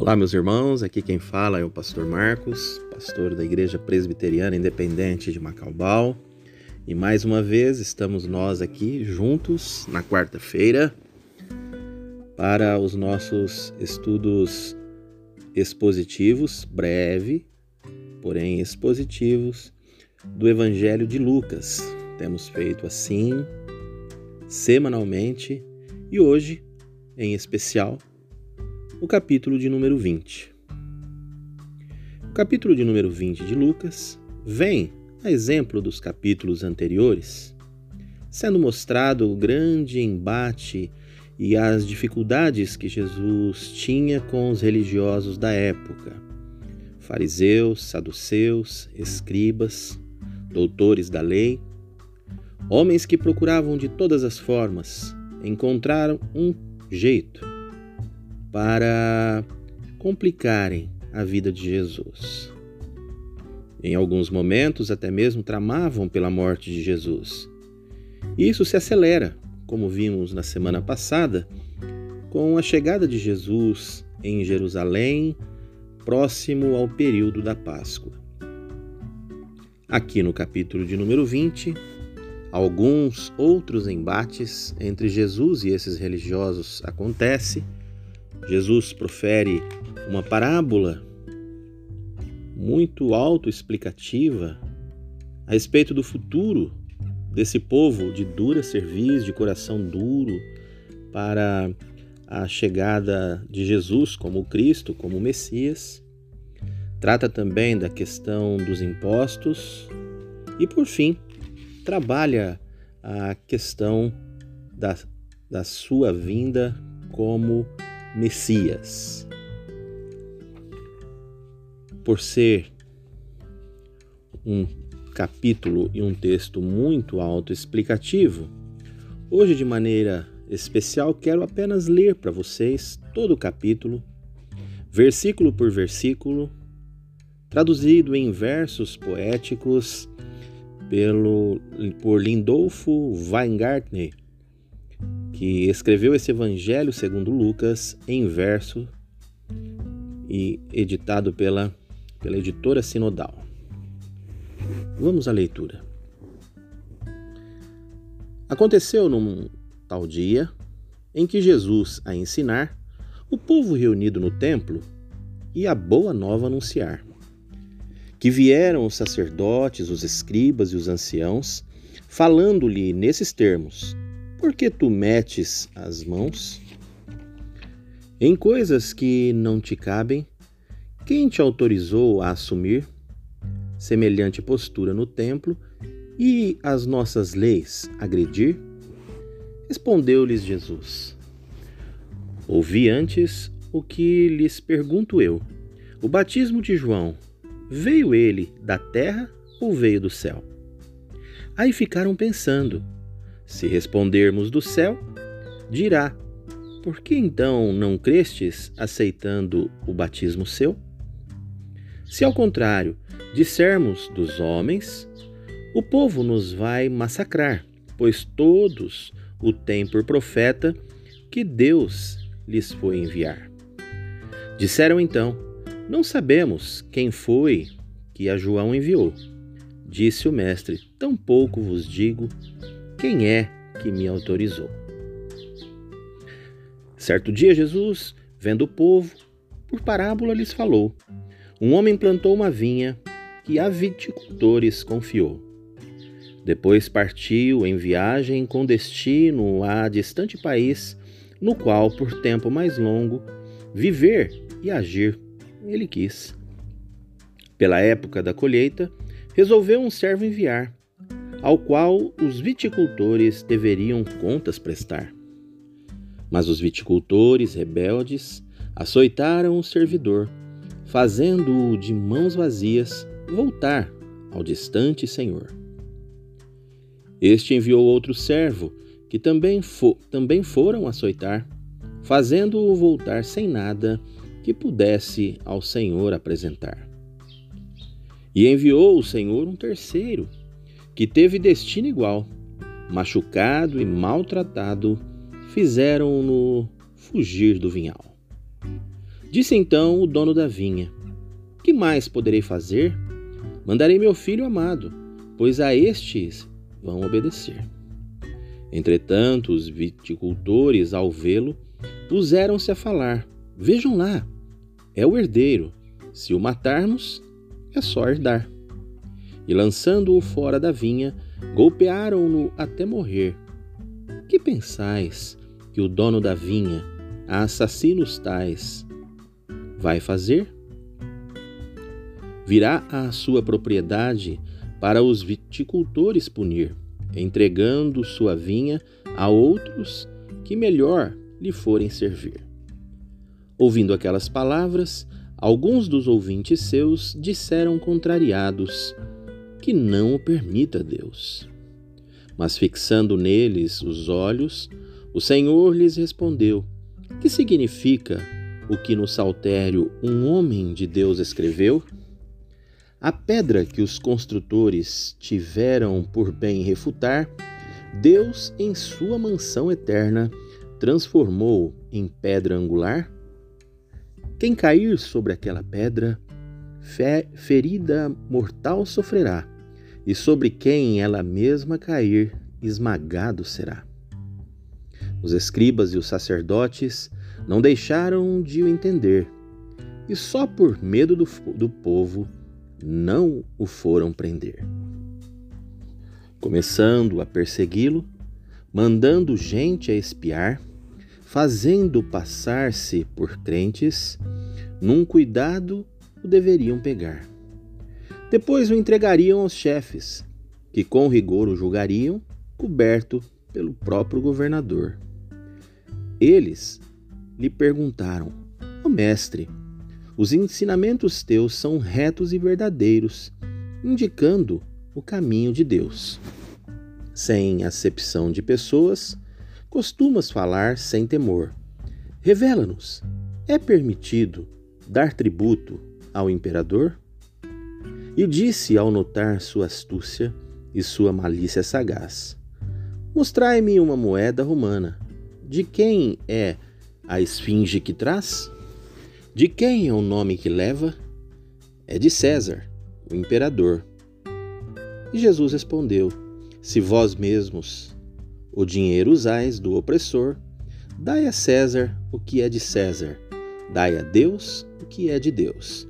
Olá, meus irmãos. Aqui quem fala é o pastor Marcos, pastor da Igreja Presbiteriana Independente de Macaubal. E mais uma vez estamos nós aqui juntos na quarta-feira para os nossos estudos expositivos, breve, porém expositivos, do Evangelho de Lucas. Temos feito assim semanalmente e hoje, em especial, o capítulo de número 20. O capítulo de número 20 de Lucas vem, a exemplo dos capítulos anteriores, sendo mostrado o grande embate e as dificuldades que Jesus tinha com os religiosos da época, fariseus, saduceus, escribas, doutores da lei, homens que procuravam de todas as formas encontrar um jeito para complicarem a vida de Jesus. Em alguns momentos, até mesmo tramavam pela morte de Jesus. E isso se acelera, como vimos na semana passada, com a chegada de Jesus em Jerusalém, próximo ao período da Páscoa. Aqui no capítulo de número 20, alguns outros embates entre Jesus e esses religiosos acontecem Jesus profere uma parábola muito autoexplicativa a respeito do futuro desse povo de dura cerviz, de coração duro, para a chegada de Jesus como Cristo, como Messias. Trata também da questão dos impostos e, por fim, trabalha a questão da, da sua vinda como Messias. Por ser um capítulo e um texto muito autoexplicativo, hoje de maneira especial quero apenas ler para vocês todo o capítulo, versículo por versículo, traduzido em versos poéticos pelo, por Lindolfo Weingartner, que escreveu esse Evangelho segundo Lucas em verso e editado pela, pela editora Sinodal. Vamos à leitura. Aconteceu num tal dia em que Jesus, a ensinar, o povo reunido no templo e a boa nova anunciar. Que vieram os sacerdotes, os escribas e os anciãos, falando-lhe nesses termos: por que tu metes as mãos? Em coisas que não te cabem, quem te autorizou a assumir semelhante postura no templo e as nossas leis agredir? Respondeu-lhes Jesus: Ouvi antes o que lhes pergunto eu. O batismo de João, veio ele da terra ou veio do céu? Aí ficaram pensando. Se respondermos do céu, dirá: Por que então não crestes aceitando o batismo seu? Se ao contrário dissermos dos homens, o povo nos vai massacrar, pois todos o têm por profeta que Deus lhes foi enviar. Disseram então: Não sabemos quem foi que a João enviou. Disse o mestre: Tampouco vos digo quem é que me autorizou? Certo dia, Jesus, vendo o povo, por parábola lhes falou: Um homem plantou uma vinha que a viticultores confiou. Depois partiu em viagem com destino a distante país, no qual, por tempo mais longo, viver e agir ele quis. Pela época da colheita, resolveu um servo enviar ao qual os viticultores deveriam contas prestar. Mas os viticultores rebeldes açoitaram o servidor, fazendo-o de mãos vazias voltar ao distante senhor. Este enviou outro servo, que também, fo também foram açoitar, fazendo-o voltar sem nada que pudesse ao senhor apresentar. E enviou o senhor um terceiro, que teve destino igual, machucado e maltratado, fizeram-no fugir do vinhal. Disse então o dono da vinha: Que mais poderei fazer? Mandarei meu filho amado, pois a estes vão obedecer. Entretanto, os viticultores, ao vê-lo, puseram-se a falar: Vejam lá, é o herdeiro. Se o matarmos, é só herdar. E lançando-o fora da vinha, golpearam-no até morrer. Que pensais que o dono da vinha, a assassinos tais, vai fazer? Virá à sua propriedade para os viticultores punir, entregando sua vinha a outros que melhor lhe forem servir. Ouvindo aquelas palavras, alguns dos ouvintes seus disseram contrariados que não o permita Deus. Mas fixando neles os olhos, o Senhor lhes respondeu: Que significa o que no saltério um homem de Deus escreveu? A pedra que os construtores tiveram por bem refutar, Deus, em sua mansão eterna, transformou em pedra angular? Quem cair sobre aquela pedra, ferida mortal sofrerá, e sobre quem ela mesma cair, esmagado será. Os escribas e os sacerdotes não deixaram de o entender, e só por medo do, do povo não o foram prender. Começando a persegui-lo, mandando gente a espiar, fazendo passar-se por crentes, num cuidado o deveriam pegar. Depois o entregariam aos chefes, que com rigor o julgariam, coberto pelo próprio governador. Eles lhe perguntaram: Ó oh, mestre, os ensinamentos teus são retos e verdadeiros, indicando o caminho de Deus. Sem acepção de pessoas, costumas falar sem temor. Revela-nos: é permitido dar tributo ao imperador? E disse ao notar sua astúcia e sua malícia sagaz: Mostrai-me uma moeda romana. De quem é a esfinge que traz? De quem é o nome que leva? É de César, o imperador. E Jesus respondeu: Se vós mesmos o dinheiro usais do opressor, dai a César o que é de César, dai a Deus o que é de Deus.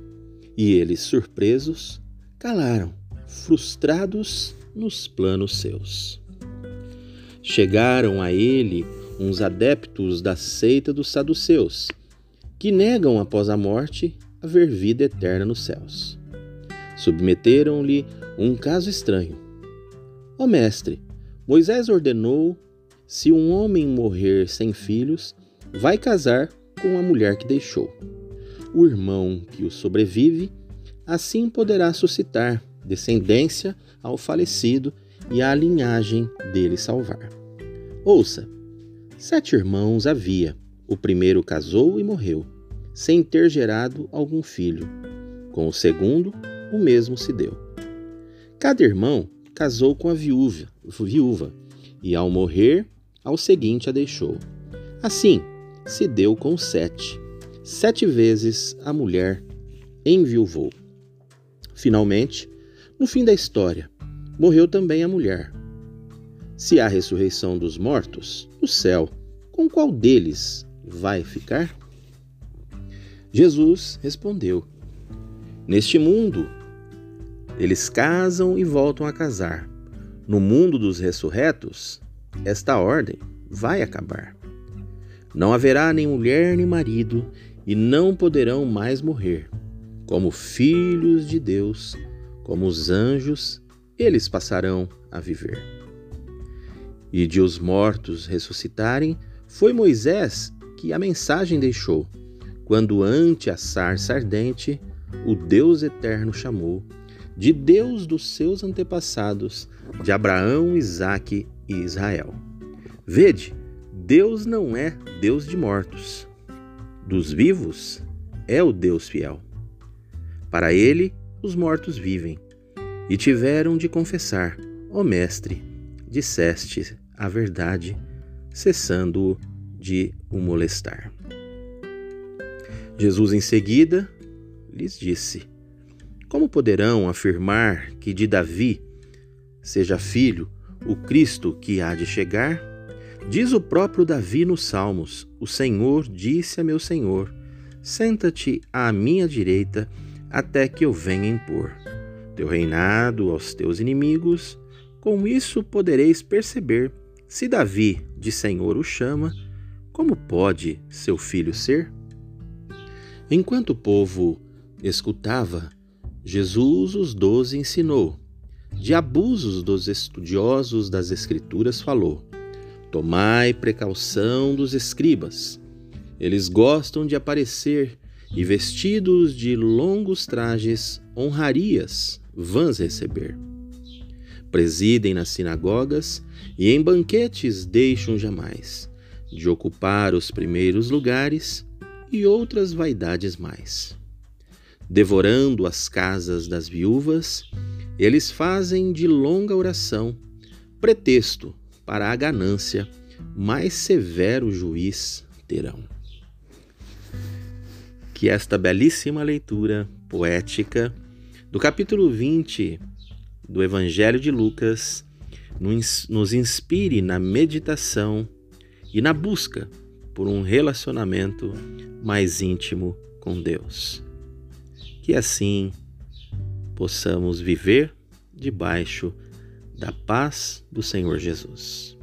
E eles, surpresos, calaram, frustrados nos planos seus. Chegaram a ele uns adeptos da seita dos saduceus, que negam após a morte haver vida eterna nos céus. Submeteram-lhe um caso estranho. Ó mestre, Moisés ordenou: se um homem morrer sem filhos, vai casar com a mulher que deixou. O irmão que o sobrevive, assim poderá suscitar descendência ao falecido e a linhagem dele salvar. Ouça: sete irmãos havia. O primeiro casou e morreu, sem ter gerado algum filho. Com o segundo, o mesmo se deu. Cada irmão casou com a viúva, viúva e ao morrer, ao seguinte a deixou. Assim, se deu com sete. Sete vezes a mulher enviuvou. Finalmente, no fim da história, morreu também a mulher. Se há ressurreição dos mortos, o céu, com qual deles vai ficar? Jesus respondeu: Neste mundo eles casam e voltam a casar. No mundo dos ressurretos, esta ordem vai acabar. Não haverá nem mulher nem marido, e não poderão mais morrer. Como filhos de Deus, como os anjos, eles passarão a viver. E de os mortos ressuscitarem, foi Moisés que a mensagem deixou, quando ante a sarça ardente o Deus eterno chamou de Deus dos seus antepassados, de Abraão, Isaque e Israel. Vede, Deus não é Deus de mortos. Dos vivos é o Deus fiel. Para ele, os mortos vivem. E tiveram de confessar: Ó oh, Mestre, disseste a verdade, cessando-o de o molestar. Jesus em seguida lhes disse: Como poderão afirmar que de Davi seja filho o Cristo que há de chegar? Diz o próprio Davi nos Salmos: O Senhor disse a meu Senhor: Senta-te à minha direita até que eu venha impor teu reinado aos teus inimigos. Com isso podereis perceber se Davi de Senhor o chama, como pode seu filho ser? Enquanto o povo escutava, Jesus os doze ensinou. De abusos dos estudiosos das Escrituras falou: Tomai precaução dos escribas. Eles gostam de aparecer e, vestidos de longos trajes, honrarias vãs receber. Presidem nas sinagogas e em banquetes deixam jamais de ocupar os primeiros lugares e outras vaidades mais. Devorando as casas das viúvas, eles fazem de longa oração pretexto para a ganância, mais severo juiz terão. Que esta belíssima leitura poética do capítulo 20 do Evangelho de Lucas nos inspire na meditação e na busca por um relacionamento mais íntimo com Deus. Que assim possamos viver debaixo da paz do Senhor Jesus.